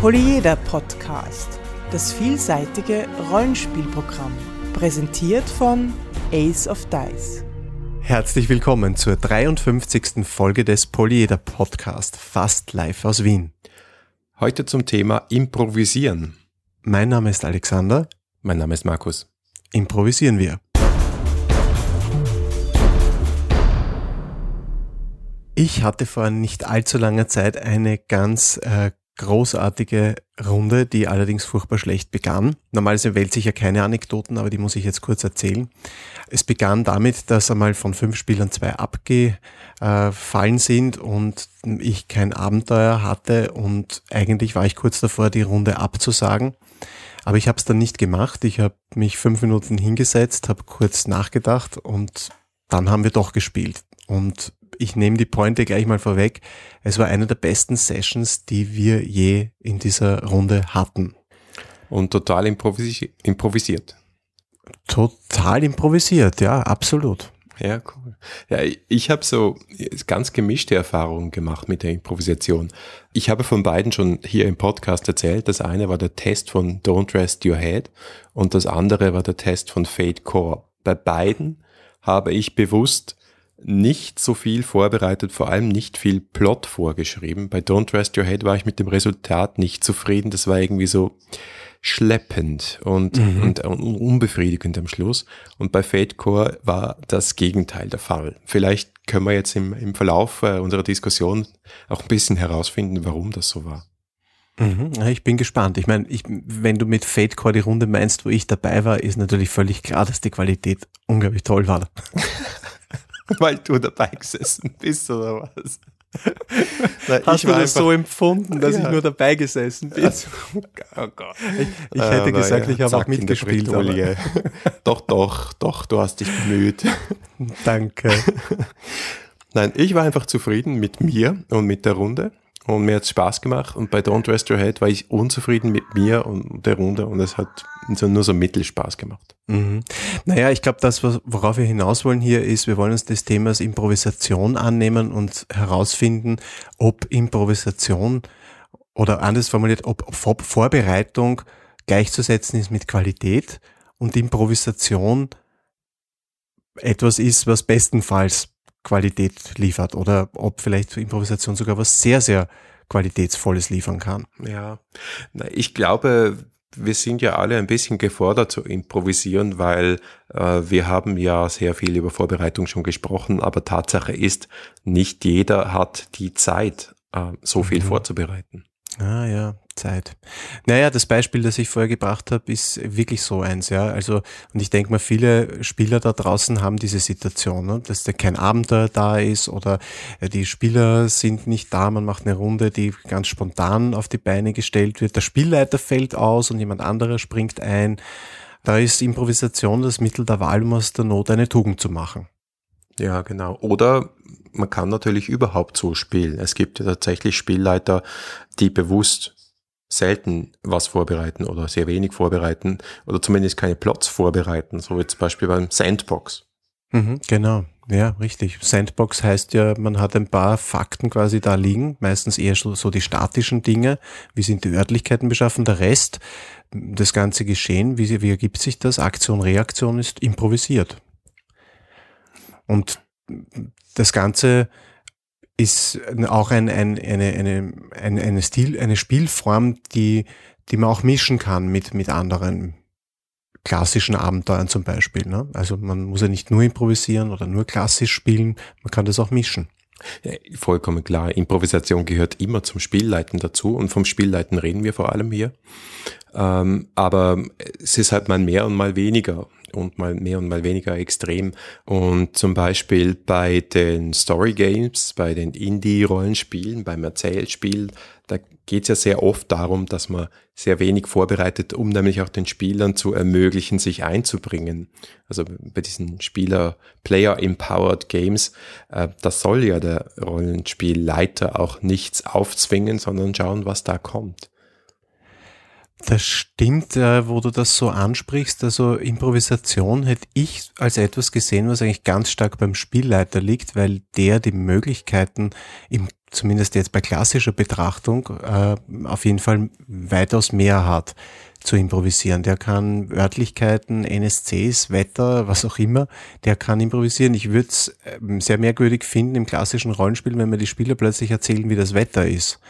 Polyeder Podcast, das vielseitige Rollenspielprogramm, präsentiert von Ace of Dice. Herzlich willkommen zur 53. Folge des Polyeder Podcast, fast live aus Wien. Heute zum Thema Improvisieren. Mein Name ist Alexander. Mein Name ist Markus. Improvisieren wir. Ich hatte vor nicht allzu langer Zeit eine ganz äh, großartige Runde, die allerdings furchtbar schlecht begann. Normalerweise wählt sich ja keine Anekdoten, aber die muss ich jetzt kurz erzählen. Es begann damit, dass einmal von fünf Spielern zwei abgefallen sind und ich kein Abenteuer hatte und eigentlich war ich kurz davor, die Runde abzusagen. Aber ich habe es dann nicht gemacht. Ich habe mich fünf Minuten hingesetzt, habe kurz nachgedacht und dann haben wir doch gespielt. Und ich nehme die Pointe gleich mal vorweg. Es war eine der besten Sessions, die wir je in dieser Runde hatten. Und total improvisi improvisiert. Total improvisiert, ja, absolut. Ja, cool. Ja, ich habe so ganz gemischte Erfahrungen gemacht mit der Improvisation. Ich habe von beiden schon hier im Podcast erzählt. Das eine war der Test von Don't Rest Your Head und das andere war der Test von Fate Core. Bei beiden habe ich bewusst nicht so viel vorbereitet, vor allem nicht viel Plot vorgeschrieben. Bei Don't Rest Your Head war ich mit dem Resultat nicht zufrieden. Das war irgendwie so schleppend und, mhm. und, und unbefriedigend am Schluss. Und bei Fate Core war das Gegenteil der Fall. Vielleicht können wir jetzt im, im Verlauf äh, unserer Diskussion auch ein bisschen herausfinden, warum das so war. Mhm, ich bin gespannt. Ich meine, ich, wenn du mit Fate Core die Runde meinst, wo ich dabei war, ist natürlich völlig klar, dass die Qualität unglaublich toll war. Weil du dabei gesessen bist oder was? Na, Hast du das so empfunden, dass ja. ich nur dabei gesessen bin? Also, oh Gott. Ich, ich hätte äh, gesagt, ja, ich habe auch mitgespielt. doch, doch, doch, du hast dich bemüht. Danke. Nein, ich war einfach zufrieden mit mir und mit der Runde und mir hat Spaß gemacht und bei Don't Rest Your Head war ich unzufrieden mit mir und der Runde und es hat nur so Mittelspaß gemacht. Mhm. Naja, ich glaube, das, worauf wir hinaus wollen hier ist, wir wollen uns des Themas Improvisation annehmen und herausfinden, ob Improvisation oder anders formuliert, ob Vorbereitung gleichzusetzen ist mit Qualität und Improvisation etwas ist, was bestenfalls Qualität liefert oder ob vielleicht Improvisation sogar was sehr, sehr Qualitätsvolles liefern kann. Ja, ich glaube, wir sind ja alle ein bisschen gefordert zu improvisieren, weil äh, wir haben ja sehr viel über Vorbereitung schon gesprochen, aber Tatsache ist, nicht jeder hat die Zeit, äh, so viel mhm. vorzubereiten. Ah ja, Zeit. Naja, das Beispiel, das ich vorher gebracht habe, ist wirklich so eins, ja. Also, und ich denke mal, viele Spieler da draußen haben diese Situation, ne? dass da kein Abenteuer da ist oder äh, die Spieler sind nicht da, man macht eine Runde, die ganz spontan auf die Beine gestellt wird. Der Spielleiter fällt aus und jemand anderer springt ein. Da ist Improvisation das Mittel der Wahl, um aus der Not eine Tugend zu machen. Ja, genau. Oder man kann natürlich überhaupt so spielen. Es gibt ja tatsächlich Spielleiter, die bewusst selten was vorbereiten oder sehr wenig vorbereiten oder zumindest keine Plots vorbereiten, so wie zum Beispiel beim Sandbox. Mhm, genau, ja, richtig. Sandbox heißt ja, man hat ein paar Fakten quasi da liegen, meistens eher so, so die statischen Dinge, wie sind die Örtlichkeiten beschaffen, der Rest, das ganze Geschehen, wie, wie ergibt sich das, Aktion, Reaktion ist improvisiert. Und das Ganze ist auch ein, ein, eine, eine, eine, eine, Stil, eine Spielform, die, die man auch mischen kann mit, mit anderen klassischen Abenteuern zum Beispiel. Ne? Also man muss ja nicht nur improvisieren oder nur klassisch spielen, man kann das auch mischen. Ja, vollkommen klar. Improvisation gehört immer zum Spielleiten dazu und vom Spielleiten reden wir vor allem hier. Ähm, aber es ist halt mal mehr und mal weniger und mal mehr und mal weniger extrem. Und zum Beispiel bei den Story Games, bei den Indie-Rollenspielen, beim Erzählspiel, da geht es ja sehr oft darum, dass man sehr wenig vorbereitet, um nämlich auch den Spielern zu ermöglichen, sich einzubringen. Also bei diesen Spieler Player-Empowered Games, äh, das soll ja der Rollenspielleiter auch nichts aufzwingen, sondern schauen, was da kommt. Das stimmt, äh, wo du das so ansprichst. Also Improvisation hätte ich als etwas gesehen, was eigentlich ganz stark beim Spielleiter liegt, weil der die Möglichkeiten im zumindest jetzt bei klassischer Betrachtung, äh, auf jeden Fall weitaus mehr hat zu improvisieren. Der kann Örtlichkeiten, NSCs, Wetter, was auch immer, der kann improvisieren. Ich würde es ähm, sehr merkwürdig finden im klassischen Rollenspiel, wenn mir die Spieler plötzlich erzählen, wie das Wetter ist.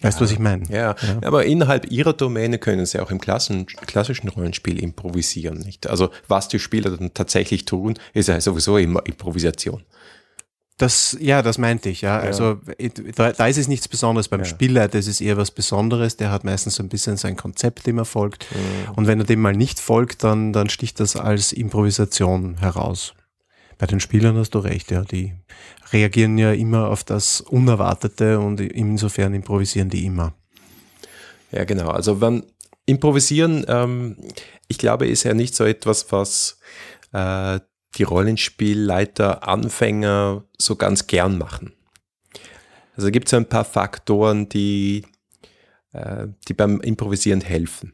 Weißt du, was ich meine? Ja, ja, aber innerhalb ihrer Domäne können sie auch im klassischen, klassischen Rollenspiel improvisieren. Nicht? Also was die Spieler dann tatsächlich tun, ist ja sowieso immer Improvisation. Das, ja, das meinte ich, ja. ja. Also da, da, ist es nichts Besonderes. Beim ja. Spielleiter ist es eher was Besonderes. Der hat meistens so ein bisschen sein Konzept, dem er folgt. Mhm. Und wenn er dem mal nicht folgt, dann, dann sticht das als Improvisation heraus. Bei den Spielern hast du recht, ja. Die reagieren ja immer auf das Unerwartete und insofern improvisieren die immer. Ja, genau. Also wenn Improvisieren, ähm, ich glaube, ist ja nicht so etwas, was äh, die Rollenspielleiter, Anfänger so ganz gern machen. Also gibt es ein paar Faktoren, die, äh, die beim Improvisieren helfen.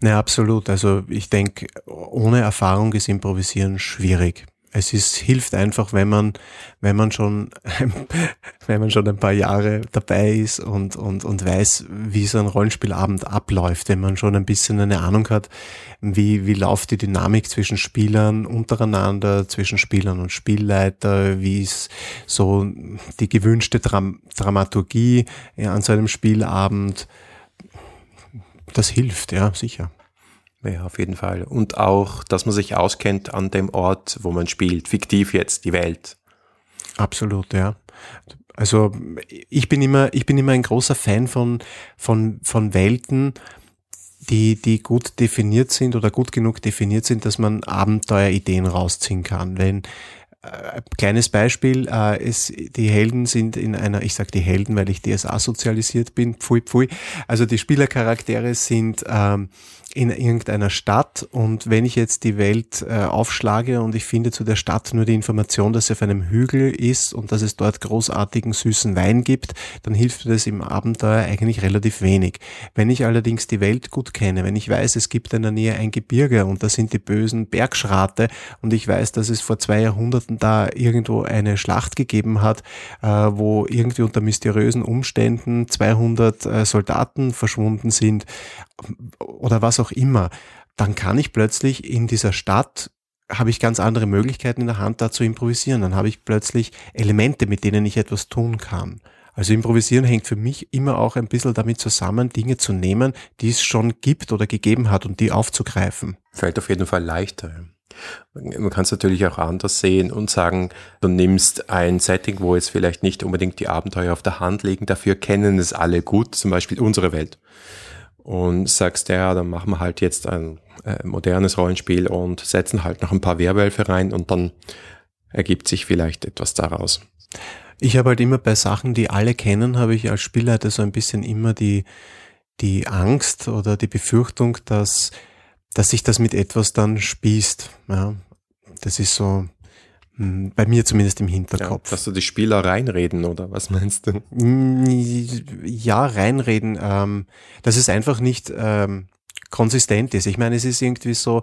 Na, absolut. Also ich denke, ohne Erfahrung ist Improvisieren schwierig es ist, hilft einfach, wenn man, wenn man schon, wenn man schon ein paar Jahre dabei ist und, und, und weiß, wie so ein Rollenspielabend abläuft, wenn man schon ein bisschen eine Ahnung hat, wie, wie läuft die Dynamik zwischen Spielern untereinander, zwischen Spielern und Spielleiter, wie ist so die gewünschte Dram Dramaturgie an so einem Spielabend. Das hilft, ja, sicher. Ja, auf jeden Fall. Und auch, dass man sich auskennt an dem Ort, wo man spielt. Fiktiv jetzt, die Welt. Absolut, ja. Also ich bin immer, ich bin immer ein großer Fan von, von, von Welten, die, die gut definiert sind oder gut genug definiert sind, dass man Abenteuerideen rausziehen kann. Wenn äh, kleines Beispiel, äh, es, die Helden sind in einer, ich sage die Helden, weil ich DSA sozialisiert bin, pfui pfui, also die Spielercharaktere sind ähm, in irgendeiner Stadt und wenn ich jetzt die Welt äh, aufschlage und ich finde zu der Stadt nur die Information, dass sie auf einem Hügel ist und dass es dort großartigen süßen Wein gibt, dann hilft mir das im Abenteuer eigentlich relativ wenig. Wenn ich allerdings die Welt gut kenne, wenn ich weiß, es gibt in der Nähe ein Gebirge und da sind die bösen Bergschrate und ich weiß, dass es vor zwei Jahrhunderten da irgendwo eine Schlacht gegeben hat, äh, wo irgendwie unter mysteriösen Umständen 200 äh, Soldaten verschwunden sind oder was auch immer, dann kann ich plötzlich in dieser Stadt habe ich ganz andere Möglichkeiten in der Hand, da zu improvisieren. Dann habe ich plötzlich Elemente, mit denen ich etwas tun kann. Also improvisieren hängt für mich immer auch ein bisschen damit zusammen, Dinge zu nehmen, die es schon gibt oder gegeben hat und die aufzugreifen. Fällt auf jeden Fall leichter. Man kann es natürlich auch anders sehen und sagen, du nimmst ein Setting, wo jetzt vielleicht nicht unbedingt die Abenteuer auf der Hand liegen, dafür kennen es alle gut, zum Beispiel unsere Welt und sagst, ja, dann machen wir halt jetzt ein äh, modernes Rollenspiel und setzen halt noch ein paar Werwölfe rein und dann ergibt sich vielleicht etwas daraus. Ich habe halt immer bei Sachen, die alle kennen, habe ich als Spielleiter so ein bisschen immer die, die Angst oder die Befürchtung, dass, dass sich das mit etwas dann spießt. Ja, das ist so, bei mir zumindest im Hinterkopf. Ja, dass du die Spieler reinreden oder was meinst du? Hm, ja, reinreden. Ähm, dass es einfach nicht ähm, konsistent ist. Ich meine, es ist irgendwie so,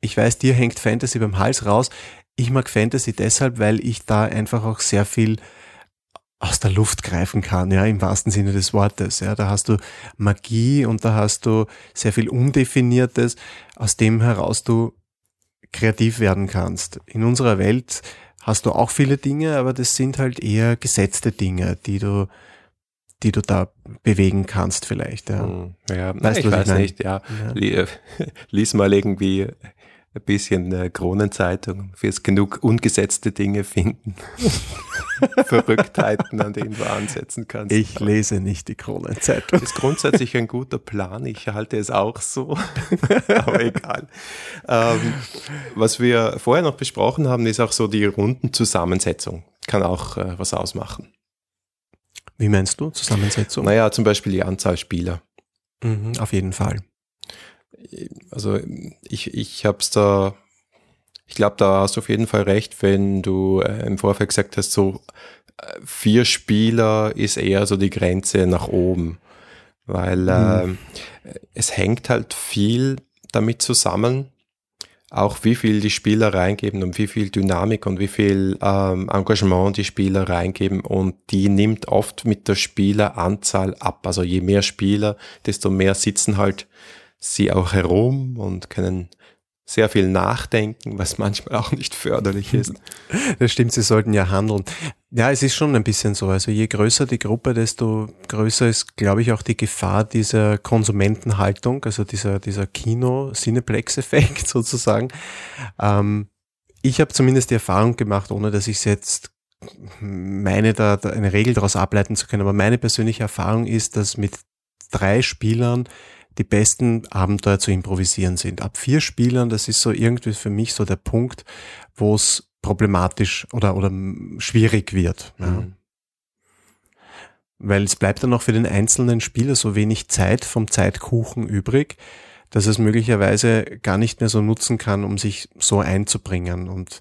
ich weiß, dir hängt Fantasy beim Hals raus. Ich mag Fantasy deshalb, weil ich da einfach auch sehr viel aus der Luft greifen kann, ja, im wahrsten Sinne des Wortes. Ja, da hast du Magie und da hast du sehr viel Undefiniertes, aus dem heraus du kreativ werden kannst. In unserer Welt hast du auch viele Dinge, aber das sind halt eher gesetzte Dinge, die du die du da bewegen kannst vielleicht. Ja, hm, ja weißt ich weiß ich nicht, ja. ja. Lies mal irgendwie ein bisschen äh, Kronenzeitung, wirst genug ungesetzte Dinge finden. Verrücktheiten, an denen du ansetzen kannst. Ich lese nicht die Kronenzeitung. Ist grundsätzlich ein guter Plan. Ich halte es auch so. Aber egal. Ähm, was wir vorher noch besprochen haben, ist auch so die Rundenzusammensetzung. Kann auch äh, was ausmachen. Wie meinst du Zusammensetzung? Naja, zum Beispiel die Anzahl Spieler. Mhm, auf jeden Fall also ich, ich habe es da, ich glaube, da hast du auf jeden Fall recht, wenn du äh, im Vorfeld gesagt hast, so äh, vier Spieler ist eher so die Grenze nach oben, weil mhm. äh, es hängt halt viel damit zusammen, auch wie viel die Spieler reingeben und wie viel Dynamik und wie viel ähm, Engagement die Spieler reingeben und die nimmt oft mit der Spieleranzahl ab. Also je mehr Spieler, desto mehr sitzen halt sie auch herum und können sehr viel nachdenken, was manchmal auch nicht förderlich ist. Das stimmt, sie sollten ja handeln. Ja, es ist schon ein bisschen so. Also je größer die Gruppe, desto größer ist, glaube ich, auch die Gefahr dieser Konsumentenhaltung, also dieser, dieser Kino-Cineplex-Effekt sozusagen. Ähm, ich habe zumindest die Erfahrung gemacht, ohne dass ich es jetzt meine, da, da eine Regel daraus ableiten zu können, aber meine persönliche Erfahrung ist, dass mit drei Spielern die besten Abenteuer zu improvisieren sind. Ab vier Spielern, das ist so irgendwie für mich so der Punkt, wo es problematisch oder, oder schwierig wird. Ja. Mhm. Weil es bleibt dann auch für den einzelnen Spieler so wenig Zeit vom Zeitkuchen übrig, dass es möglicherweise gar nicht mehr so nutzen kann, um sich so einzubringen. Und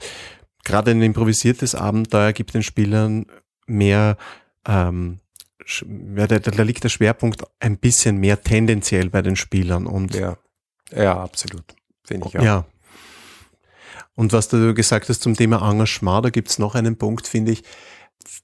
gerade ein improvisiertes Abenteuer gibt den Spielern mehr ähm, ja, da, da liegt der Schwerpunkt ein bisschen mehr tendenziell bei den Spielern und ja, ja absolut, finde ich auch. Ja. Und was du gesagt hast zum Thema Engagement, da gibt's noch einen Punkt, finde ich,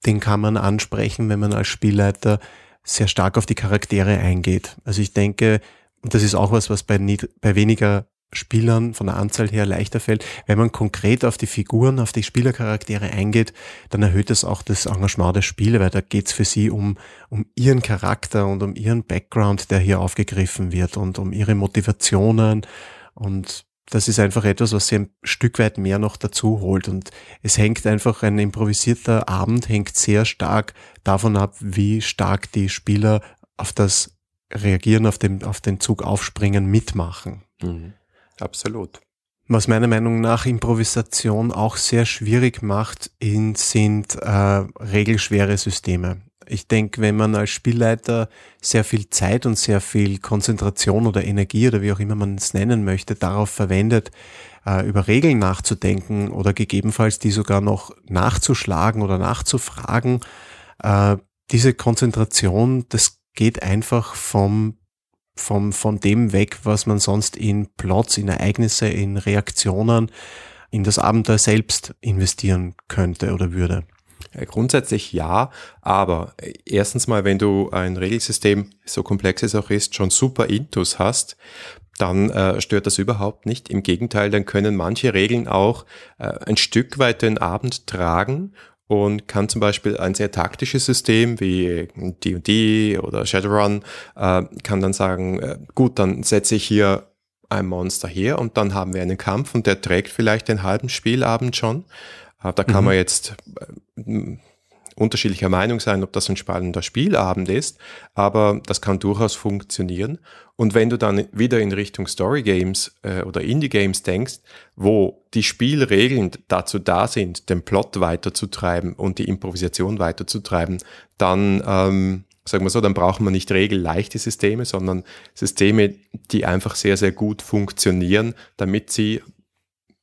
den kann man ansprechen, wenn man als Spielleiter sehr stark auf die Charaktere eingeht. Also ich denke, und das ist auch was, was bei, bei weniger Spielern von der Anzahl her leichter fällt. Wenn man konkret auf die Figuren, auf die Spielercharaktere eingeht, dann erhöht es auch das Engagement der Spieler, weil da geht es für sie um, um ihren Charakter und um ihren Background, der hier aufgegriffen wird und um ihre Motivationen. Und das ist einfach etwas, was sie ein Stück weit mehr noch dazu holt. Und es hängt einfach, ein improvisierter Abend hängt sehr stark davon ab, wie stark die Spieler auf das reagieren, auf den, auf den Zug aufspringen, mitmachen. Mhm. Absolut. Was meiner Meinung nach Improvisation auch sehr schwierig macht, sind äh, regelschwere Systeme. Ich denke, wenn man als Spielleiter sehr viel Zeit und sehr viel Konzentration oder Energie oder wie auch immer man es nennen möchte, darauf verwendet, äh, über Regeln nachzudenken oder gegebenenfalls die sogar noch nachzuschlagen oder nachzufragen, äh, diese Konzentration, das geht einfach vom vom, von dem weg, was man sonst in Plots, in Ereignisse, in Reaktionen, in das Abenteuer selbst investieren könnte oder würde. Grundsätzlich ja, aber erstens mal, wenn du ein Regelsystem, so komplex es auch ist, schon super Intus hast, dann äh, stört das überhaupt nicht. Im Gegenteil, dann können manche Regeln auch äh, ein Stück weit den Abend tragen und kann zum Beispiel ein sehr taktisches System wie D&D oder Shadowrun äh, kann dann sagen, äh, gut, dann setze ich hier ein Monster her und dann haben wir einen Kampf und der trägt vielleicht den halben Spielabend schon. Äh, da kann mhm. man jetzt äh, unterschiedlicher Meinung sein, ob das ein spannender Spielabend ist, aber das kann durchaus funktionieren. Und wenn du dann wieder in Richtung Story Games äh, oder Indie Games denkst, wo die Spielregeln dazu da sind, den Plot weiterzutreiben und die Improvisation weiterzutreiben, dann ähm, sagen wir so, dann braucht man nicht regelleichte Systeme, sondern Systeme, die einfach sehr, sehr gut funktionieren, damit sie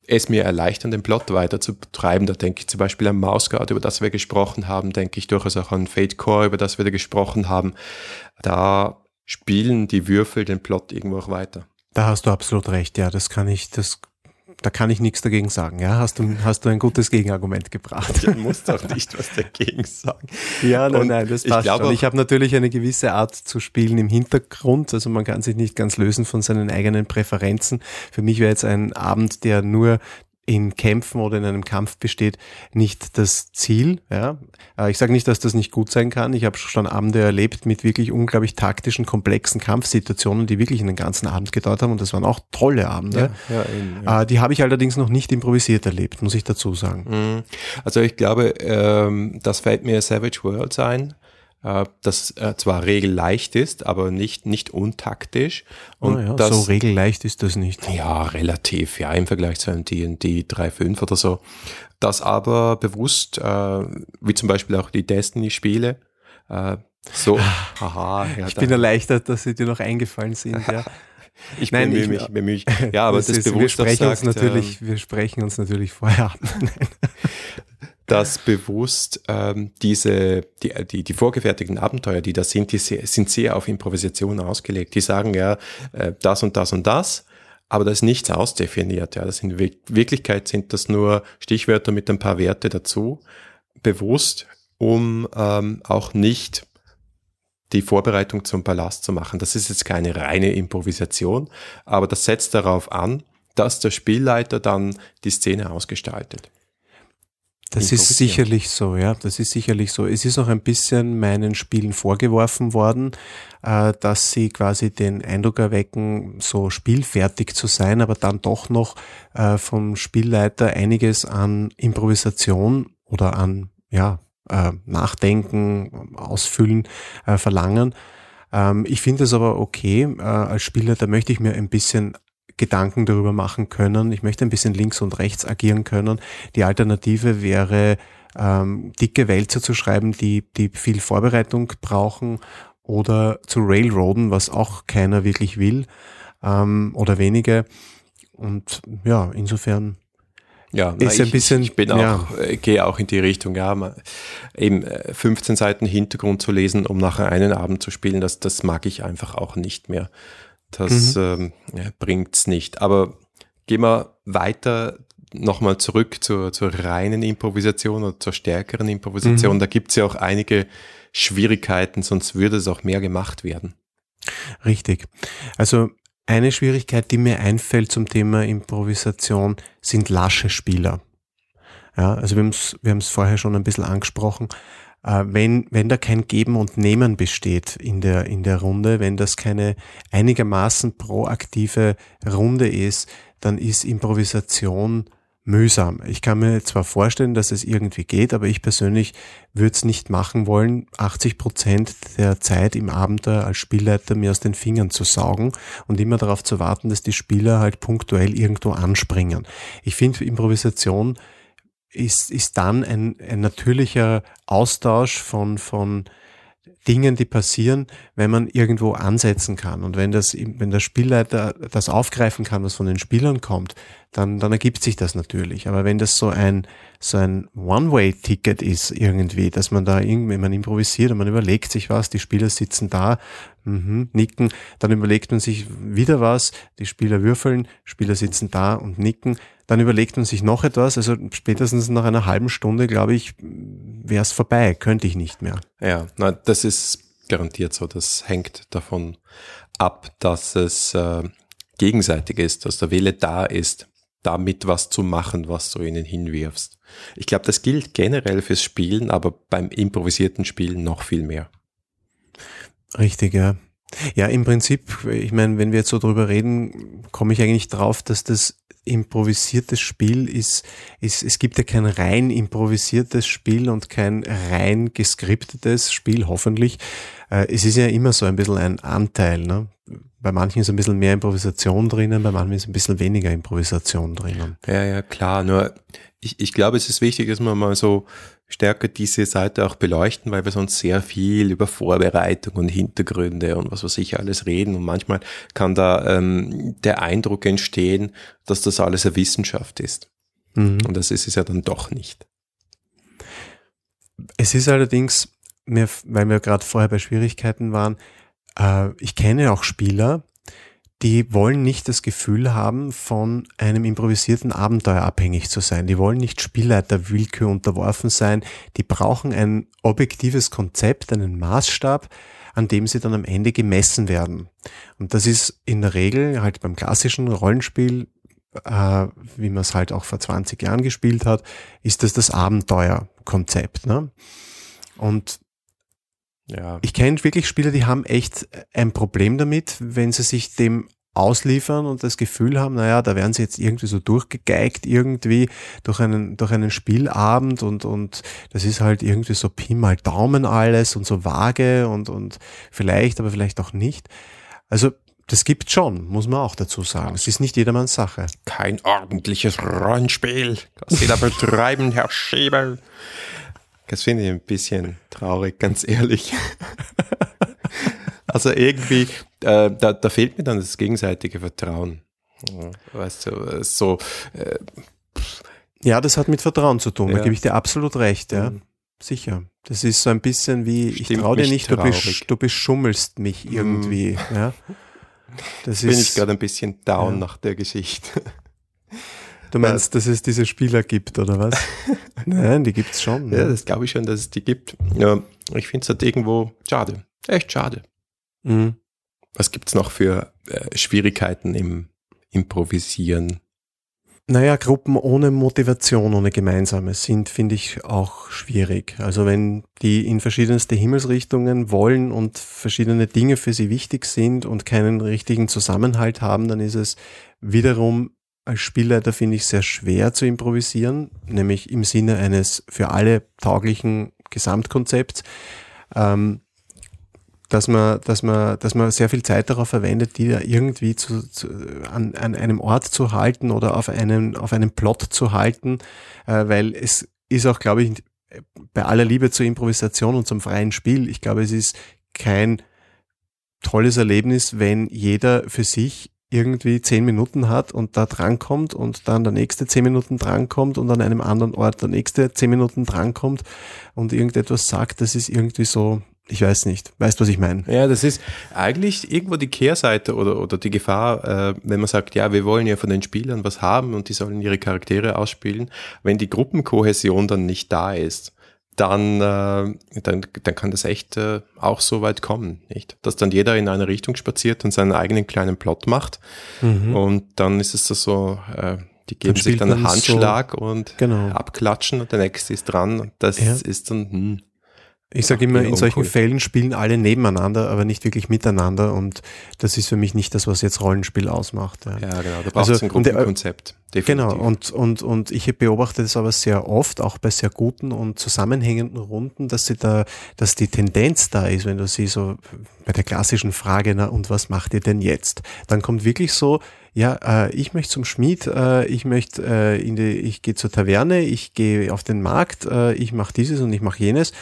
es mir erleichtern, den Plot weiter zu betreiben. Da denke ich zum Beispiel an Mausguard, über das wir gesprochen haben, denke ich durchaus auch an Fate Core, über das wir da gesprochen haben. Da spielen die Würfel den Plot irgendwo auch weiter. Da hast du absolut recht, ja, das kann ich, das da kann ich nichts dagegen sagen. Ja, hast du, hast du ein gutes Gegenargument gebracht. Ich muss doch nicht was dagegen sagen. Ja, nein, nein, das passt ich glaube, schon. Ich habe natürlich eine gewisse Art zu spielen im Hintergrund. Also man kann sich nicht ganz lösen von seinen eigenen Präferenzen. Für mich wäre jetzt ein Abend, der nur in Kämpfen oder in einem Kampf besteht, nicht das Ziel. Ja. Äh, ich sage nicht, dass das nicht gut sein kann. Ich habe schon Abende erlebt mit wirklich unglaublich taktischen, komplexen Kampfsituationen, die wirklich einen ganzen Abend gedauert haben und das waren auch tolle Abende. Ja, ja, eben, ja. Äh, die habe ich allerdings noch nicht improvisiert erlebt, muss ich dazu sagen. Mhm. Also ich glaube, ähm, das fällt mir Savage Worlds ein das äh, zwar regelleicht ist, aber nicht, nicht untaktisch. Und oh ja, das, so regelleicht ist das nicht. Ja, relativ, ja, im Vergleich zu einem D&D 3.5 oder so. Das aber bewusst, äh, wie zum Beispiel auch die Destiny-Spiele, äh, so, haha. Ja, ich bin erleichtert, dass sie dir noch eingefallen sind, ja. Ich Nein, bemühe mich, bemühe mich. Ja, aber das, das ist, bewusst wir sprechen sagt, uns natürlich, ähm, wir sprechen uns natürlich vorher ab. dass bewusst ähm, diese, die, die, die vorgefertigten Abenteuer, die da sind, die sehr, sind sehr auf Improvisation ausgelegt. Die sagen ja, äh, das und das und das, aber da ist nichts ausdefiniert. Ja, das in Wirklichkeit sind das nur Stichwörter mit ein paar Werte dazu, bewusst, um ähm, auch nicht die Vorbereitung zum Ballast zu machen. Das ist jetzt keine reine Improvisation, aber das setzt darauf an, dass der Spielleiter dann die Szene ausgestaltet. Das ist sicherlich so, ja. Das ist sicherlich so. Es ist auch ein bisschen meinen Spielen vorgeworfen worden, äh, dass sie quasi den Eindruck erwecken, so spielfertig zu sein, aber dann doch noch äh, vom Spielleiter einiges an Improvisation oder an, ja, äh, Nachdenken, Ausfüllen verlangen. Ähm, ich finde es aber okay. Als Spieler, da möchte ich mir ein bisschen Gedanken darüber machen können. Ich möchte ein bisschen links und rechts agieren können. Die Alternative wäre, ähm, dicke Wälzer zu schreiben, die, die viel Vorbereitung brauchen oder zu railroaden, was auch keiner wirklich will ähm, oder wenige. Und ja, insofern ja, ist na, ein bisschen, ich, bin auch, ja. äh, gehe auch in die Richtung, ja, mal, eben 15 äh, Seiten Hintergrund zu lesen, um nachher einen Abend zu spielen, das, das mag ich einfach auch nicht mehr. Das mhm. ähm, bringt's nicht. Aber gehen wir weiter nochmal zurück zur, zur reinen Improvisation oder zur stärkeren Improvisation. Mhm. Da gibt's ja auch einige Schwierigkeiten, sonst würde es auch mehr gemacht werden. Richtig. Also eine Schwierigkeit, die mir einfällt zum Thema Improvisation, sind lasche Spieler. Ja, also wir haben es wir haben's vorher schon ein bisschen angesprochen. Äh, wenn, wenn da kein Geben und Nehmen besteht in der, in der Runde, wenn das keine einigermaßen proaktive Runde ist, dann ist Improvisation mühsam. Ich kann mir zwar vorstellen, dass es irgendwie geht, aber ich persönlich würde es nicht machen wollen, 80 Prozent der Zeit im Abenteuer als Spielleiter mir aus den Fingern zu saugen und immer darauf zu warten, dass die Spieler halt punktuell irgendwo anspringen. Ich finde Improvisation ist, ist dann ein, ein natürlicher Austausch von, von Dingen, die passieren, wenn man irgendwo ansetzen kann. Und wenn das, wenn der Spielleiter das aufgreifen kann, was von den Spielern kommt, dann, dann ergibt sich das natürlich. Aber wenn das so ein, so ein One-Way-Ticket ist irgendwie, dass man da irgendwie, man improvisiert und man überlegt sich was, die Spieler sitzen da, mhm, nicken, dann überlegt man sich wieder was, die Spieler würfeln, Spieler sitzen da und nicken, dann überlegt man sich noch etwas, also spätestens nach einer halben Stunde, glaube ich, wäre es vorbei, könnte ich nicht mehr. Ja, na, das ist garantiert so. Das hängt davon ab, dass es äh, gegenseitig ist, dass der Wille da ist, damit was zu machen, was du ihnen hinwirfst. Ich glaube, das gilt generell fürs Spielen, aber beim improvisierten Spielen noch viel mehr. Richtig, ja. Ja, im Prinzip, ich meine, wenn wir jetzt so drüber reden, komme ich eigentlich drauf, dass das improvisiertes Spiel ist, ist, es gibt ja kein rein improvisiertes Spiel und kein rein geskriptetes Spiel, hoffentlich. Äh, es ist ja immer so ein bisschen ein Anteil. Ne? Bei manchen ist ein bisschen mehr Improvisation drinnen, bei manchen ist ein bisschen weniger Improvisation drinnen. Ja, ja, klar. Nur ich, ich glaube, es ist wichtig, dass man mal so stärker diese Seite auch beleuchten, weil wir sonst sehr viel über Vorbereitung und Hintergründe und was weiß ich alles reden. Und manchmal kann da ähm, der Eindruck entstehen, dass das alles eine Wissenschaft ist. Mhm. Und das ist es ja dann doch nicht. Es ist allerdings, mir, weil wir gerade vorher bei Schwierigkeiten waren, äh, ich kenne auch Spieler, die wollen nicht das Gefühl haben, von einem improvisierten Abenteuer abhängig zu sein. Die wollen nicht Spielleiter Willkür unterworfen sein. Die brauchen ein objektives Konzept, einen Maßstab, an dem sie dann am Ende gemessen werden. Und das ist in der Regel halt beim klassischen Rollenspiel, äh, wie man es halt auch vor 20 Jahren gespielt hat, ist das das Abenteuerkonzept. Ne? Und ja. Ich kenne wirklich Spieler, die haben echt ein Problem damit, wenn sie sich dem ausliefern und das Gefühl haben, naja, da werden sie jetzt irgendwie so durchgegeigt irgendwie durch einen, durch einen Spielabend und, und das ist halt irgendwie so Pi mal Daumen alles und so vage und, und vielleicht, aber vielleicht auch nicht. Also, das gibt schon, muss man auch dazu sagen. Es ist nicht jedermanns Sache. Kein ordentliches Rollenspiel, das Sie da betreiben, Herr Schäbel. Das finde ich ein bisschen traurig, ganz ehrlich. also irgendwie, äh, da, da fehlt mir dann das gegenseitige Vertrauen. Weißt du, äh, so. Äh, ja, das hat mit Vertrauen zu tun, ja. da gebe ich dir absolut recht, ja. Mhm. Sicher. Das ist so ein bisschen wie, Stimmt ich traue dir nicht, du, besch, du, beschummelst mich irgendwie. Mhm. Ja. Das Bin ist, ich gerade ein bisschen down ja. nach der Geschichte. Du meinst, dass es diese Spieler gibt, oder was? Nein, die gibt's schon. Ne? Ja, das glaube ich schon, dass es die gibt. Ja, ich finde es halt irgendwo schade. Echt schade. Mhm. Was gibt's noch für äh, Schwierigkeiten im Improvisieren? Naja, Gruppen ohne Motivation, ohne Gemeinsame sind, finde ich, auch schwierig. Also wenn die in verschiedenste Himmelsrichtungen wollen und verschiedene Dinge für sie wichtig sind und keinen richtigen Zusammenhalt haben, dann ist es wiederum als Spielleiter, finde ich, sehr schwer zu improvisieren, nämlich im Sinne eines für alle tauglichen Gesamtkonzepts. Ähm, dass man, dass man, dass man sehr viel Zeit darauf verwendet, die da irgendwie zu, zu, an, an einem Ort zu halten oder auf einen, auf einen Plot zu halten, äh, weil es ist auch, glaube ich, bei aller Liebe zur Improvisation und zum freien Spiel, ich glaube, es ist kein tolles Erlebnis, wenn jeder für sich irgendwie zehn Minuten hat und da drankommt und dann der nächste zehn Minuten drankommt und an einem anderen Ort der nächste zehn Minuten drankommt und irgendetwas sagt, das ist irgendwie so, ich weiß nicht. Weißt, was ich meine? Ja, das ist eigentlich irgendwo die Kehrseite oder, oder die Gefahr, äh, wenn man sagt, ja, wir wollen ja von den Spielern was haben und die sollen ihre Charaktere ausspielen. Wenn die Gruppenkohäsion dann nicht da ist, dann, äh, dann, dann kann das echt äh, auch so weit kommen, nicht? Dass dann jeder in eine Richtung spaziert und seinen eigenen kleinen Plot macht. Mhm. Und dann ist es so, äh, die geben dann sich dann einen Handschlag so, und genau. abklatschen und der nächste ist dran. Und das ja. ist dann, hm, ich sage immer, in solchen Fällen spielen alle nebeneinander, aber nicht wirklich miteinander und das ist für mich nicht das, was jetzt Rollenspiel ausmacht. Ja, ja genau, da braucht also, ein Gruppenkonzept. Definitiv. Genau, und, und, und ich beobachte das aber sehr oft, auch bei sehr guten und zusammenhängenden Runden, dass sie da, dass die Tendenz da ist, wenn du sie so bei der klassischen Frage, na und was macht ihr denn jetzt? Dann kommt wirklich so, ja, äh, ich möchte zum Schmied, äh, ich möchte äh, in die, ich gehe zur Taverne, ich gehe auf den Markt, äh, ich mache dieses und ich mache jenes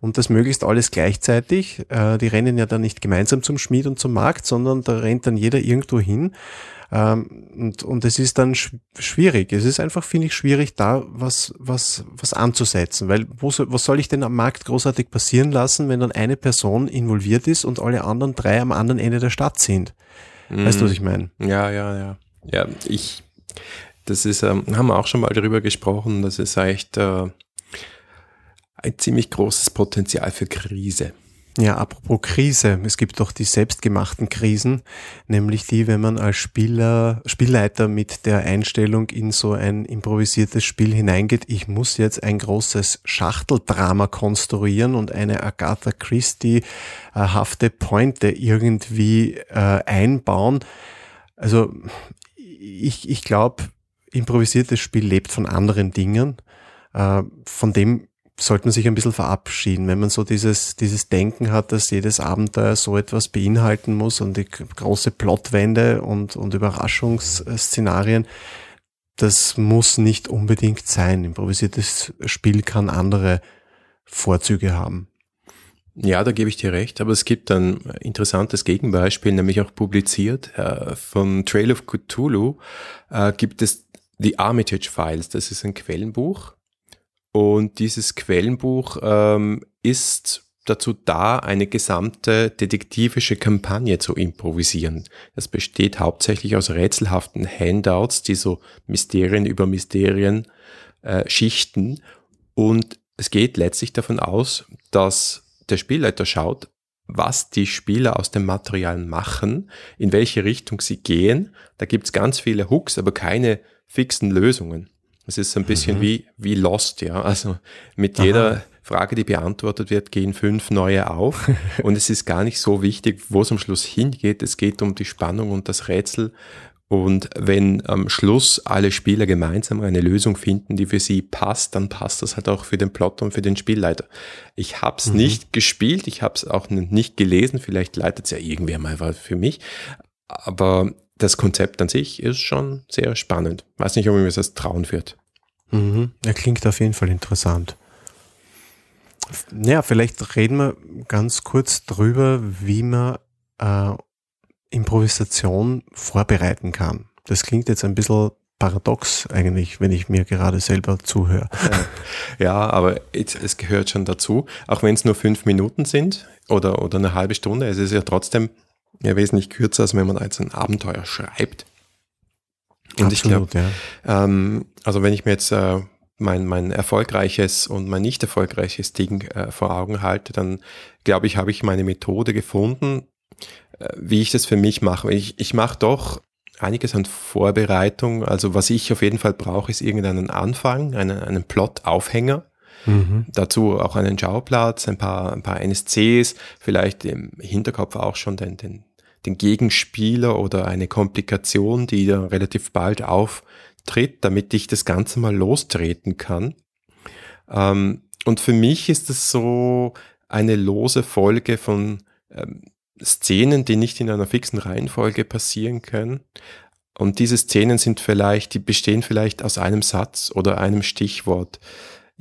und das möglichst alles gleichzeitig. Äh, die rennen ja dann nicht gemeinsam zum Schmied und zum Markt, sondern da rennt dann jeder irgendwo hin. Ähm, und, und es ist dann schwierig. Es ist einfach, finde ich, schwierig, da was, was, was anzusetzen. Weil wo, was soll ich denn am Markt großartig passieren lassen, wenn dann eine Person involviert ist und alle anderen drei am anderen Ende der Stadt sind? Mhm. Weißt du, was ich meine? Ja, ja, ja. Ja, ich, das ist, ähm, haben wir auch schon mal darüber gesprochen, das ist echt äh, ein ziemlich großes Potenzial für Krise. Ja, apropos Krise, es gibt doch die selbstgemachten Krisen, nämlich die, wenn man als Spieler, Spielleiter mit der Einstellung in so ein improvisiertes Spiel hineingeht, ich muss jetzt ein großes Schachteldrama konstruieren und eine Agatha Christie hafte Pointe irgendwie äh, einbauen. Also ich, ich glaube, improvisiertes Spiel lebt von anderen Dingen. Äh, von dem sollte man sich ein bisschen verabschieden, wenn man so dieses, dieses Denken hat, dass jedes Abenteuer so etwas beinhalten muss und die große Plotwende und, und Überraschungsszenarien. Das muss nicht unbedingt sein. Improvisiertes Spiel kann andere Vorzüge haben. Ja, da gebe ich dir recht, aber es gibt ein interessantes Gegenbeispiel, nämlich auch publiziert äh, von Trail of Cthulhu äh, gibt es die Armitage Files. Das ist ein Quellenbuch und dieses Quellenbuch ähm, ist dazu da, eine gesamte detektivische Kampagne zu improvisieren. Es besteht hauptsächlich aus rätselhaften Handouts, die so Mysterien über Mysterien äh, schichten. Und es geht letztlich davon aus, dass der Spielleiter schaut, was die Spieler aus dem Material machen, in welche Richtung sie gehen. Da gibt's ganz viele Hooks, aber keine fixen Lösungen. Es ist ein bisschen mhm. wie, wie Lost, ja. Also mit Aha. jeder Frage, die beantwortet wird, gehen fünf neue auf. und es ist gar nicht so wichtig, wo es am Schluss hingeht. Es geht um die Spannung und das Rätsel. Und wenn am Schluss alle Spieler gemeinsam eine Lösung finden, die für sie passt, dann passt das halt auch für den Plot und für den Spielleiter. Ich habe es mhm. nicht gespielt, ich habe es auch nicht gelesen, vielleicht leitet es ja irgendwer mal was für mich. Aber das Konzept an sich ist schon sehr spannend. Weiß nicht, ob mir das trauen wird. Mhm. Er klingt auf jeden Fall interessant. Ja, vielleicht reden wir ganz kurz drüber, wie man äh, Improvisation vorbereiten kann. Das klingt jetzt ein bisschen paradox eigentlich, wenn ich mir gerade selber zuhöre. Ja, aber es gehört schon dazu. Auch wenn es nur fünf Minuten sind oder, oder eine halbe Stunde, es ist ja trotzdem ja wesentlich kürzer, als wenn man jetzt ein Abenteuer schreibt. Und Absolut, ich glaube, ja. ähm, also wenn ich mir jetzt äh, mein, mein erfolgreiches und mein nicht erfolgreiches Ding äh, vor Augen halte, dann glaube ich, habe ich meine Methode gefunden, äh, wie ich das für mich mache. Ich, ich mache doch einiges an Vorbereitung. Also was ich auf jeden Fall brauche, ist irgendeinen Anfang, einen, einen Plot-Aufhänger. Mhm. Dazu auch einen Schauplatz, ein paar, ein paar NSCs, vielleicht im Hinterkopf auch schon den, den, den Gegenspieler oder eine Komplikation, die da relativ bald auftritt, damit ich das Ganze mal lostreten kann. Ähm, und für mich ist es so eine lose Folge von ähm, Szenen, die nicht in einer fixen Reihenfolge passieren können. Und diese Szenen sind vielleicht, die bestehen vielleicht aus einem Satz oder einem Stichwort.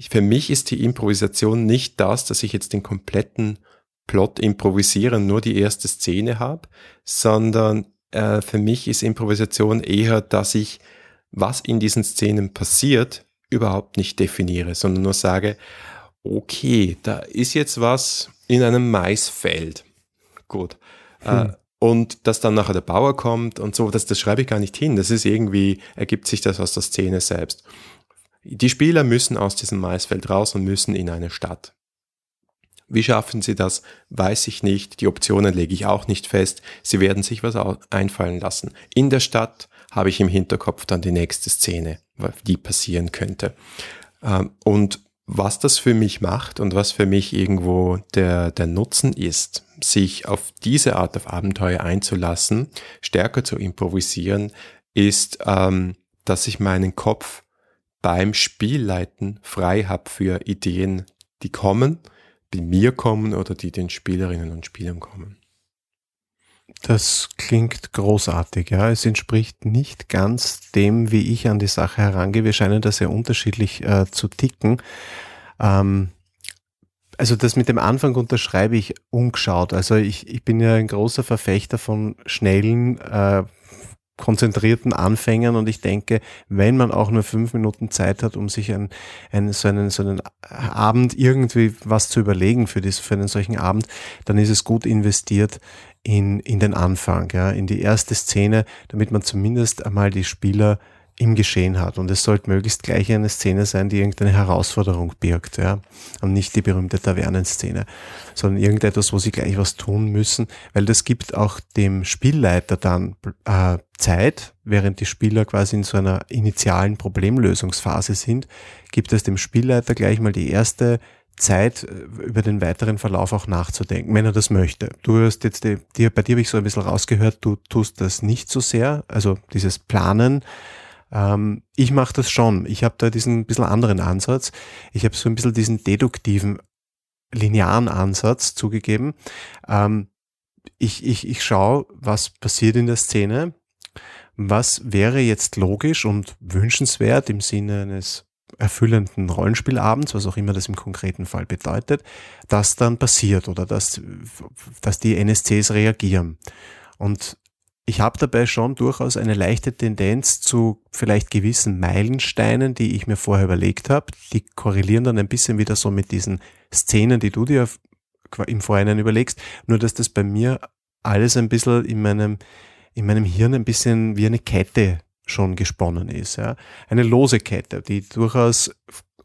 Für mich ist die Improvisation nicht das, dass ich jetzt den kompletten Plot improvisieren, nur die erste Szene habe, sondern äh, für mich ist Improvisation eher, dass ich, was in diesen Szenen passiert, überhaupt nicht definiere, sondern nur sage, okay, da ist jetzt was in einem Maisfeld gut. Äh, hm. und dass dann nachher der Bauer kommt und so, das, das schreibe ich gar nicht hin. Das ist irgendwie, ergibt sich das aus der Szene selbst. Die Spieler müssen aus diesem Maisfeld raus und müssen in eine Stadt. Wie schaffen sie das, weiß ich nicht. Die Optionen lege ich auch nicht fest. Sie werden sich was einfallen lassen. In der Stadt habe ich im Hinterkopf dann die nächste Szene, die passieren könnte. Ähm, und was das für mich macht und was für mich irgendwo der, der Nutzen ist, sich auf diese Art auf Abenteuer einzulassen, stärker zu improvisieren, ist, ähm, dass ich meinen Kopf beim Spielleiten frei habe für Ideen, die kommen, die mir kommen oder die den Spielerinnen und Spielern kommen. Das klingt großartig, ja. Es entspricht nicht ganz dem, wie ich an die Sache herangehe. Wir scheinen da sehr unterschiedlich äh, zu ticken. Ähm, also das mit dem Anfang unterschreibe ich umgeschaut. Also ich, ich bin ja ein großer Verfechter von schnellen, äh, konzentrierten Anfängern. Und ich denke, wenn man auch nur fünf Minuten Zeit hat, um sich ein, ein, so, einen, so einen Abend irgendwie was zu überlegen für, dies, für einen solchen Abend, dann ist es gut investiert in, in den Anfang, ja, in die erste Szene, damit man zumindest einmal die Spieler im Geschehen hat. Und es sollte möglichst gleich eine Szene sein, die irgendeine Herausforderung birgt, ja. Und nicht die berühmte Tavernenszene, sondern irgendetwas, wo sie gleich was tun müssen, weil das gibt auch dem Spielleiter dann äh, Zeit, während die Spieler quasi in so einer initialen Problemlösungsphase sind, gibt es dem Spielleiter gleich mal die erste Zeit, äh, über den weiteren Verlauf auch nachzudenken, wenn er das möchte. Du hast jetzt, die, die, bei dir habe ich so ein bisschen rausgehört, du tust das nicht so sehr, also dieses Planen, ähm, ich mache das schon. Ich habe da diesen bisschen anderen Ansatz. Ich habe so ein bisschen diesen deduktiven, linearen Ansatz zugegeben. Ähm, ich, ich, ich schaue, was passiert in der Szene. Was wäre jetzt logisch und wünschenswert im Sinne eines erfüllenden Rollenspielabends, was auch immer das im konkreten Fall bedeutet, dass dann passiert oder dass, dass die NSCs reagieren. Und ich habe dabei schon durchaus eine leichte Tendenz zu vielleicht gewissen Meilensteinen, die ich mir vorher überlegt habe. Die korrelieren dann ein bisschen wieder so mit diesen Szenen, die du dir im Vorhinein überlegst. Nur dass das bei mir alles ein bisschen in meinem, in meinem Hirn ein bisschen wie eine Kette schon gesponnen ist. Ja. Eine lose Kette, die durchaus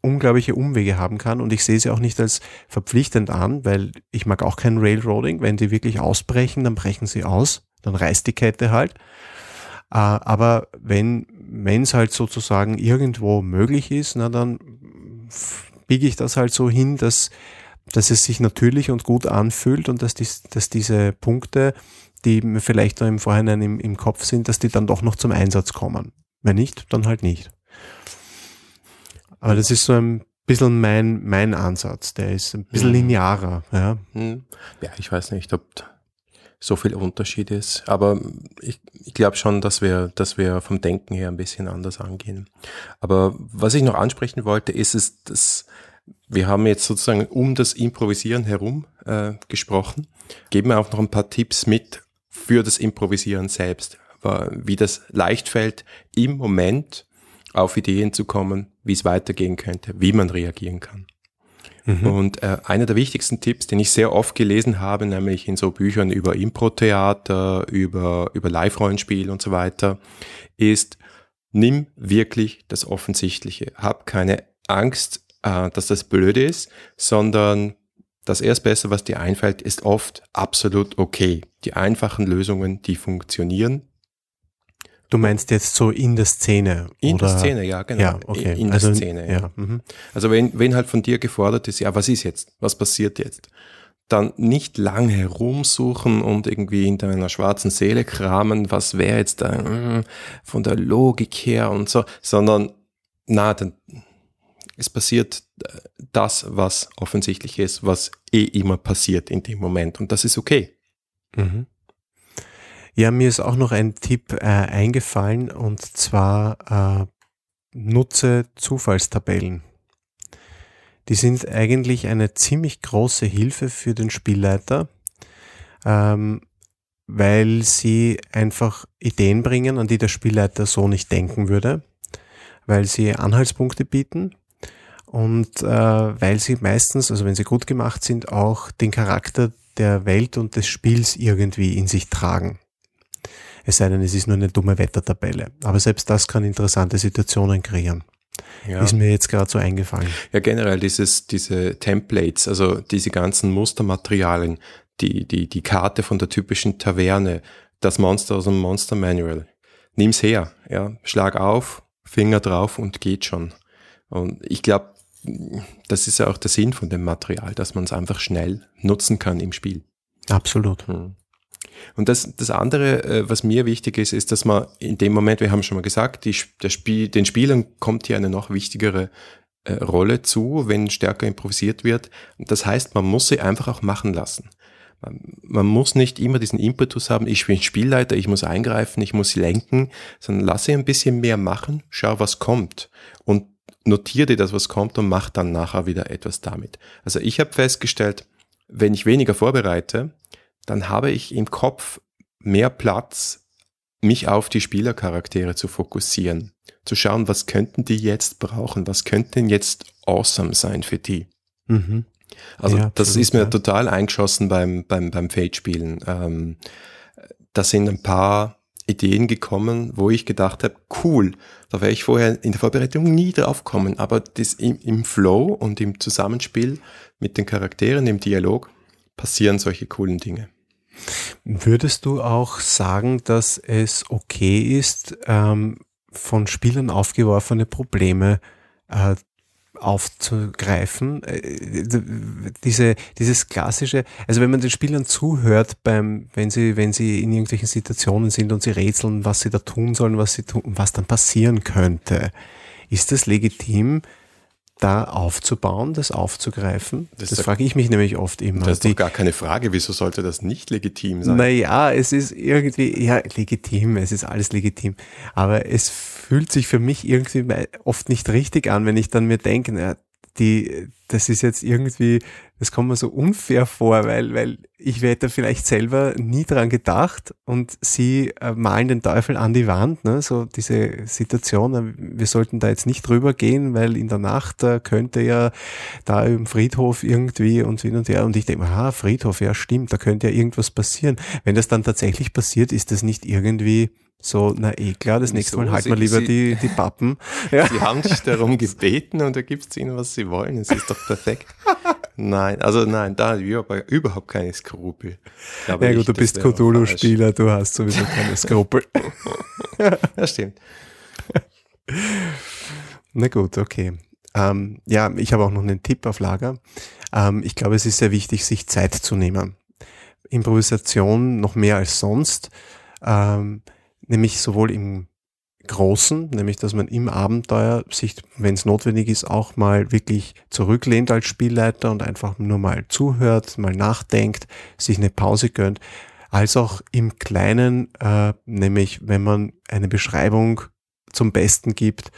unglaubliche Umwege haben kann und ich sehe sie auch nicht als verpflichtend an, weil ich mag auch kein Railroading. Wenn die wirklich ausbrechen, dann brechen sie aus dann reißt die Kette halt. Äh, aber wenn wenn es halt sozusagen irgendwo möglich ist, na dann biege ich das halt so hin, dass dass es sich natürlich und gut anfühlt und dass, dies, dass diese Punkte, die mir vielleicht noch im Vorhinein im, im Kopf sind, dass die dann doch noch zum Einsatz kommen. Wenn nicht, dann halt nicht. Aber das ist so ein bisschen mein, mein Ansatz. Der ist ein bisschen hm. linearer. Ja, hm. ja ich weiß nicht, ob so viel Unterschied ist. Aber ich, ich glaube schon, dass wir, dass wir vom Denken her ein bisschen anders angehen. Aber was ich noch ansprechen wollte, ist es, dass wir haben jetzt sozusagen um das Improvisieren herum äh, gesprochen. Geben wir auch noch ein paar Tipps mit für das Improvisieren selbst, wie das leicht fällt, im Moment auf Ideen zu kommen, wie es weitergehen könnte, wie man reagieren kann. Mhm. Und äh, einer der wichtigsten Tipps, den ich sehr oft gelesen habe, nämlich in so Büchern über Impro-Theater, über, über Live-Rollenspiel und so weiter, ist, nimm wirklich das Offensichtliche. Hab keine Angst, äh, dass das blöd ist, sondern das Erstbeste, was dir einfällt, ist oft absolut okay. Die einfachen Lösungen, die funktionieren, Du meinst jetzt so in der Szene? In oder? der Szene, ja, genau. Ja, okay. In, in also, der Szene, ja. Mhm. Also wenn, wenn halt von dir gefordert ist, ja, was ist jetzt? Was passiert jetzt? Dann nicht lange herumsuchen und irgendwie in deiner schwarzen Seele kramen, was wäre jetzt da hm, von der Logik her und so, sondern na, dann es passiert äh, das, was offensichtlich ist, was eh immer passiert in dem Moment und das ist okay. Mhm. Ja, mir ist auch noch ein Tipp äh, eingefallen und zwar äh, nutze Zufallstabellen. Die sind eigentlich eine ziemlich große Hilfe für den Spielleiter, ähm, weil sie einfach Ideen bringen, an die der Spielleiter so nicht denken würde, weil sie Anhaltspunkte bieten und äh, weil sie meistens, also wenn sie gut gemacht sind, auch den Charakter der Welt und des Spiels irgendwie in sich tragen. Es sei denn, es ist nur eine dumme Wettertabelle. Aber selbst das kann interessante Situationen kreieren. Ja. Ist mir jetzt gerade so eingefallen. Ja, generell dieses, diese Templates, also diese ganzen Mustermaterialien, die, die, die Karte von der typischen Taverne, das Monster aus dem Monster Manual. Nimm's her, ja, schlag auf, Finger drauf und geht schon. Und ich glaube, das ist ja auch der Sinn von dem Material, dass man es einfach schnell nutzen kann im Spiel. Absolut. Hm. Und das, das andere, äh, was mir wichtig ist, ist, dass man in dem Moment, wir haben schon mal gesagt, die, der Spiel, den Spielern kommt hier eine noch wichtigere äh, Rolle zu, wenn stärker improvisiert wird. Das heißt, man muss sie einfach auch machen lassen. Man, man muss nicht immer diesen Impetus haben, ich bin Spielleiter, ich muss eingreifen, ich muss lenken, sondern lass sie ein bisschen mehr machen, schau, was kommt. Und notiere dir das, was kommt und mach dann nachher wieder etwas damit. Also ich habe festgestellt, wenn ich weniger vorbereite, dann habe ich im Kopf mehr Platz, mich auf die Spielercharaktere zu fokussieren, zu schauen, was könnten die jetzt brauchen, was könnten jetzt awesome sein für die. Mhm. Also ja, das ist mir ja. total eingeschossen beim, beim, beim Fate-Spielen. Ähm, da sind ein paar Ideen gekommen, wo ich gedacht habe, cool, da wäre ich vorher in der Vorbereitung nie drauf kommen, aber das im, im Flow und im Zusammenspiel mit den Charakteren, im Dialog, passieren solche coolen Dinge. Würdest du auch sagen, dass es okay ist, ähm, von Spielern aufgeworfene Probleme äh, aufzugreifen. Äh, diese, dieses klassische, also wenn man den Spielern zuhört beim, wenn sie, wenn sie in irgendwelchen Situationen sind und sie rätseln, was sie da tun sollen, was sie tun, was dann passieren könnte, ist das legitim, da aufzubauen, das aufzugreifen? Das, das frage ich mich nämlich oft immer. Das ist doch gar keine Frage. Wieso sollte das nicht legitim sein? Naja, es ist irgendwie, ja, legitim, es ist alles legitim. Aber es fühlt sich für mich irgendwie oft nicht richtig an, wenn ich dann mir denke, na, die, das ist jetzt irgendwie, das kommt mir so unfair vor, weil, weil ich hätte vielleicht selber nie dran gedacht und sie äh, malen den Teufel an die Wand, ne? so diese Situation, äh, wir sollten da jetzt nicht drüber gehen, weil in der Nacht äh, könnte ja da im Friedhof irgendwie und hin und her und ich denke, aha, Friedhof, ja stimmt, da könnte ja irgendwas passieren. Wenn das dann tatsächlich passiert, ist das nicht irgendwie so, na eh klar, das nächste Mal halten wir lieber Sie, die, die Pappen. Ja. Sie haben dich darum gebeten und da gibt's ihnen, was sie wollen. Es ist doch perfekt. Nein, also nein, da überhaupt keine Skrupel. ja gut, ich, du bist Cthulhu-Spieler, du hast sowieso keine Skrupel. ja, stimmt. Na gut, okay. Ähm, ja, ich habe auch noch einen Tipp auf Lager. Ähm, ich glaube, es ist sehr wichtig, sich Zeit zu nehmen. Improvisation noch mehr als sonst. Ähm, nämlich sowohl im Großen, nämlich dass man im Abenteuer sich, wenn es notwendig ist, auch mal wirklich zurücklehnt als Spielleiter und einfach nur mal zuhört, mal nachdenkt, sich eine Pause gönnt, als auch im Kleinen, äh, nämlich wenn man eine Beschreibung zum Besten gibt,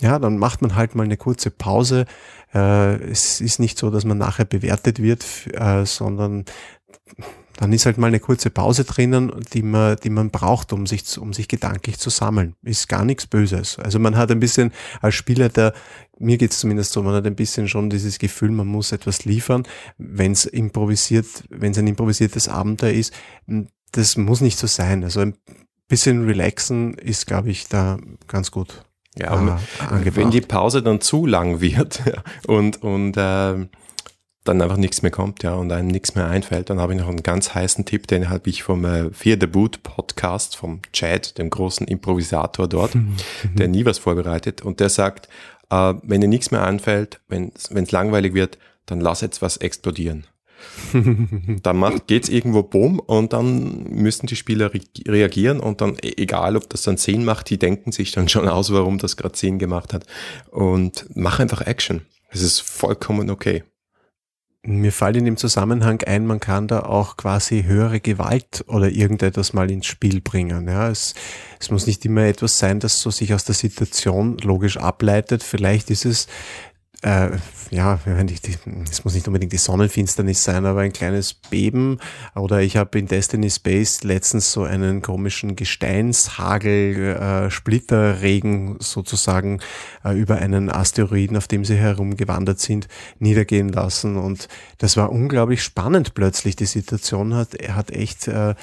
ja, dann macht man halt mal eine kurze Pause. Äh, es ist nicht so, dass man nachher bewertet wird, äh, sondern dann ist halt mal eine kurze Pause drinnen, die man, die man braucht, um sich, um sich gedanklich zu sammeln. Ist gar nichts Böses. Also man hat ein bisschen als Spieler, der, mir geht's zumindest so, man hat ein bisschen schon dieses Gefühl, man muss etwas liefern. Wenn es improvisiert, wenn es ein improvisiertes Abenteuer ist, das muss nicht so sein. Also ein bisschen relaxen ist, glaube ich, da ganz gut. Ja, äh, wenn die Pause dann zu lang wird und, und äh, dann einfach nichts mehr kommt, ja, und einem nichts mehr einfällt, dann habe ich noch einen ganz heißen Tipp, den habe ich vom äh, Fear the Boot Podcast, vom Chad, dem großen Improvisator dort, mhm. der nie was vorbereitet und der sagt, äh, wenn dir nichts mehr einfällt, wenn es langweilig wird, dann lass jetzt was explodieren. dann macht, geht's irgendwo bumm und dann müssen die Spieler re reagieren und dann, e-, egal ob das dann Sinn macht, die denken sich dann schon aus, warum das gerade Sinn gemacht hat und mach einfach Action. Es ist vollkommen okay. Mir fällt in dem Zusammenhang ein, man kann da auch quasi höhere Gewalt oder irgendetwas mal ins Spiel bringen. Ja, es, es muss nicht immer etwas sein, das so sich aus der Situation logisch ableitet. Vielleicht ist es äh, ja, es muss nicht unbedingt die Sonnenfinsternis sein, aber ein kleines Beben. Oder ich habe in Destiny Space letztens so einen komischen Gesteinshagel, äh, Splitterregen sozusagen äh, über einen Asteroiden, auf dem sie herumgewandert sind, niedergehen lassen. Und das war unglaublich spannend plötzlich. Die Situation hat, er hat echt äh,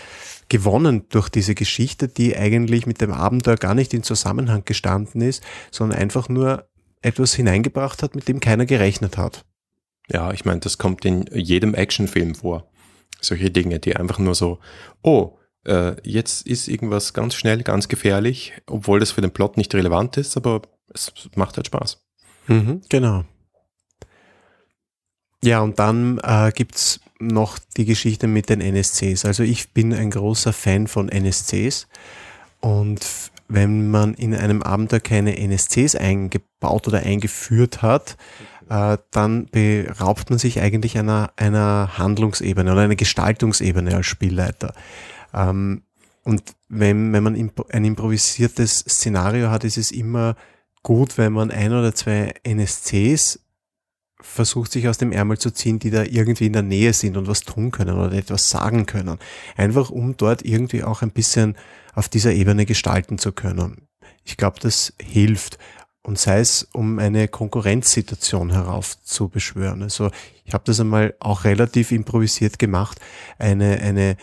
gewonnen durch diese Geschichte, die eigentlich mit dem Abenteuer gar nicht in Zusammenhang gestanden ist, sondern einfach nur etwas hineingebracht hat, mit dem keiner gerechnet hat. Ja, ich meine, das kommt in jedem Actionfilm vor. Solche Dinge, die einfach nur so, oh, äh, jetzt ist irgendwas ganz schnell, ganz gefährlich, obwohl das für den Plot nicht relevant ist, aber es macht halt Spaß. Mhm, genau. Ja, und dann äh, gibt's noch die Geschichte mit den NSCs. Also ich bin ein großer Fan von NSCs und wenn man in einem Abenteuer keine NSCs eingebaut oder eingeführt hat, äh, dann beraubt man sich eigentlich einer, einer Handlungsebene oder einer Gestaltungsebene als Spielleiter. Ähm, und wenn, wenn man ein improvisiertes Szenario hat, ist es immer gut, wenn man ein oder zwei NSCs versucht sich aus dem Ärmel zu ziehen, die da irgendwie in der Nähe sind und was tun können oder etwas sagen können. Einfach um dort irgendwie auch ein bisschen auf dieser Ebene gestalten zu können. Ich glaube, das hilft. Und sei es, um eine Konkurrenzsituation heraufzubeschwören. Also ich habe das einmal auch relativ improvisiert gemacht, eine, eine,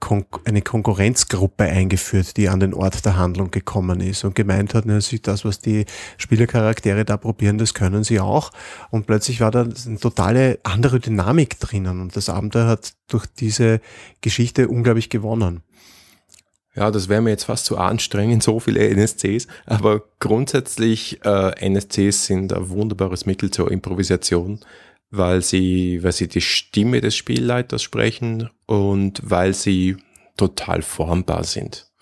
Kon eine Konkurrenzgruppe eingeführt, die an den Ort der Handlung gekommen ist und gemeint hat, natürlich das, was die Spielercharaktere da probieren, das können sie auch. Und plötzlich war da eine totale andere Dynamik drinnen und das Abenteuer hat durch diese Geschichte unglaublich gewonnen. Ja, das wäre mir jetzt fast zu anstrengend, so viele NSCs. Aber grundsätzlich, äh, NSCs sind ein wunderbares Mittel zur Improvisation, weil sie, weil sie die Stimme des Spielleiters sprechen und weil sie total formbar sind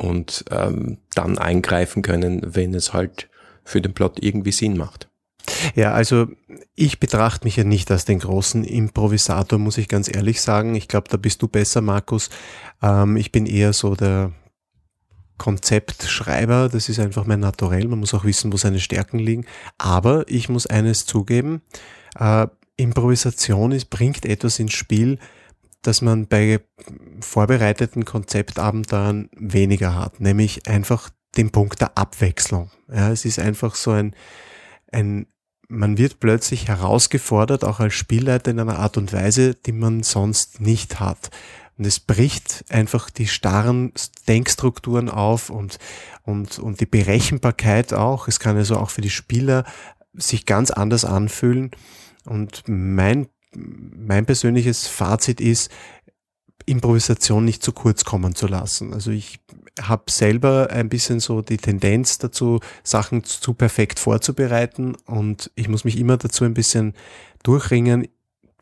und ähm, dann eingreifen können, wenn es halt für den Plot irgendwie Sinn macht. Ja, also ich betrachte mich ja nicht als den großen Improvisator, muss ich ganz ehrlich sagen. Ich glaube, da bist du besser, Markus. Ähm, ich bin eher so der Konzeptschreiber. Das ist einfach mein Naturell. Man muss auch wissen, wo seine Stärken liegen. Aber ich muss eines zugeben. Äh, Improvisation ist, bringt etwas ins Spiel, das man bei vorbereiteten Konzeptabenteuern weniger hat, nämlich einfach den Punkt der Abwechslung. Ja, es ist einfach so ein, ein, man wird plötzlich herausgefordert, auch als Spielleiter in einer Art und Weise, die man sonst nicht hat. Und es bricht einfach die starren Denkstrukturen auf und, und, und die Berechenbarkeit auch. Es kann also auch für die Spieler sich ganz anders anfühlen. Und mein, mein persönliches Fazit ist, Improvisation nicht zu kurz kommen zu lassen. Also ich habe selber ein bisschen so die Tendenz dazu, Sachen zu perfekt vorzubereiten und ich muss mich immer dazu ein bisschen durchringen,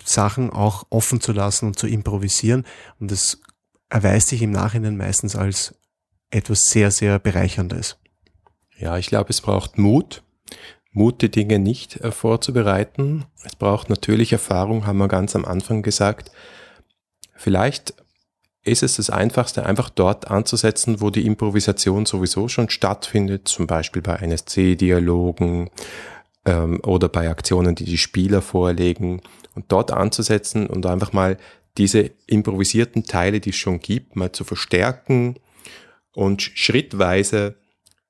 Sachen auch offen zu lassen und zu improvisieren und das erweist sich im Nachhinein meistens als etwas sehr, sehr bereicherndes. Ja, ich glaube, es braucht Mut, Mut, die Dinge nicht äh, vorzubereiten. Es braucht natürlich Erfahrung, haben wir ganz am Anfang gesagt. Vielleicht ist es das Einfachste, einfach dort anzusetzen, wo die Improvisation sowieso schon stattfindet, zum Beispiel bei NSC-Dialogen ähm, oder bei Aktionen, die die Spieler vorlegen, und dort anzusetzen und einfach mal diese improvisierten Teile, die es schon gibt, mal zu verstärken und schrittweise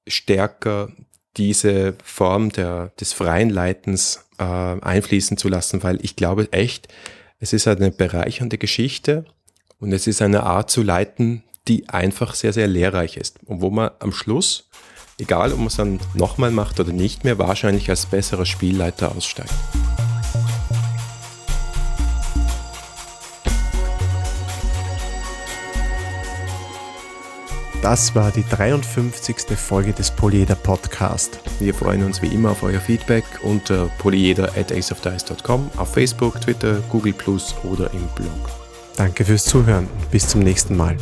stärker diese Form der, des freien Leitens äh, einfließen zu lassen, weil ich glaube echt, es ist eine bereichernde Geschichte und es ist eine Art zu leiten, die einfach sehr, sehr lehrreich ist und wo man am Schluss, egal ob man es dann nochmal macht oder nicht mehr, wahrscheinlich als besserer Spielleiter aussteigt. Das war die 53. Folge des Polyeder Podcast. Wir freuen uns wie immer auf euer Feedback unter polyeder at aceofdice.com, auf Facebook, Twitter, Google Plus oder im Blog. Danke fürs Zuhören und bis zum nächsten Mal.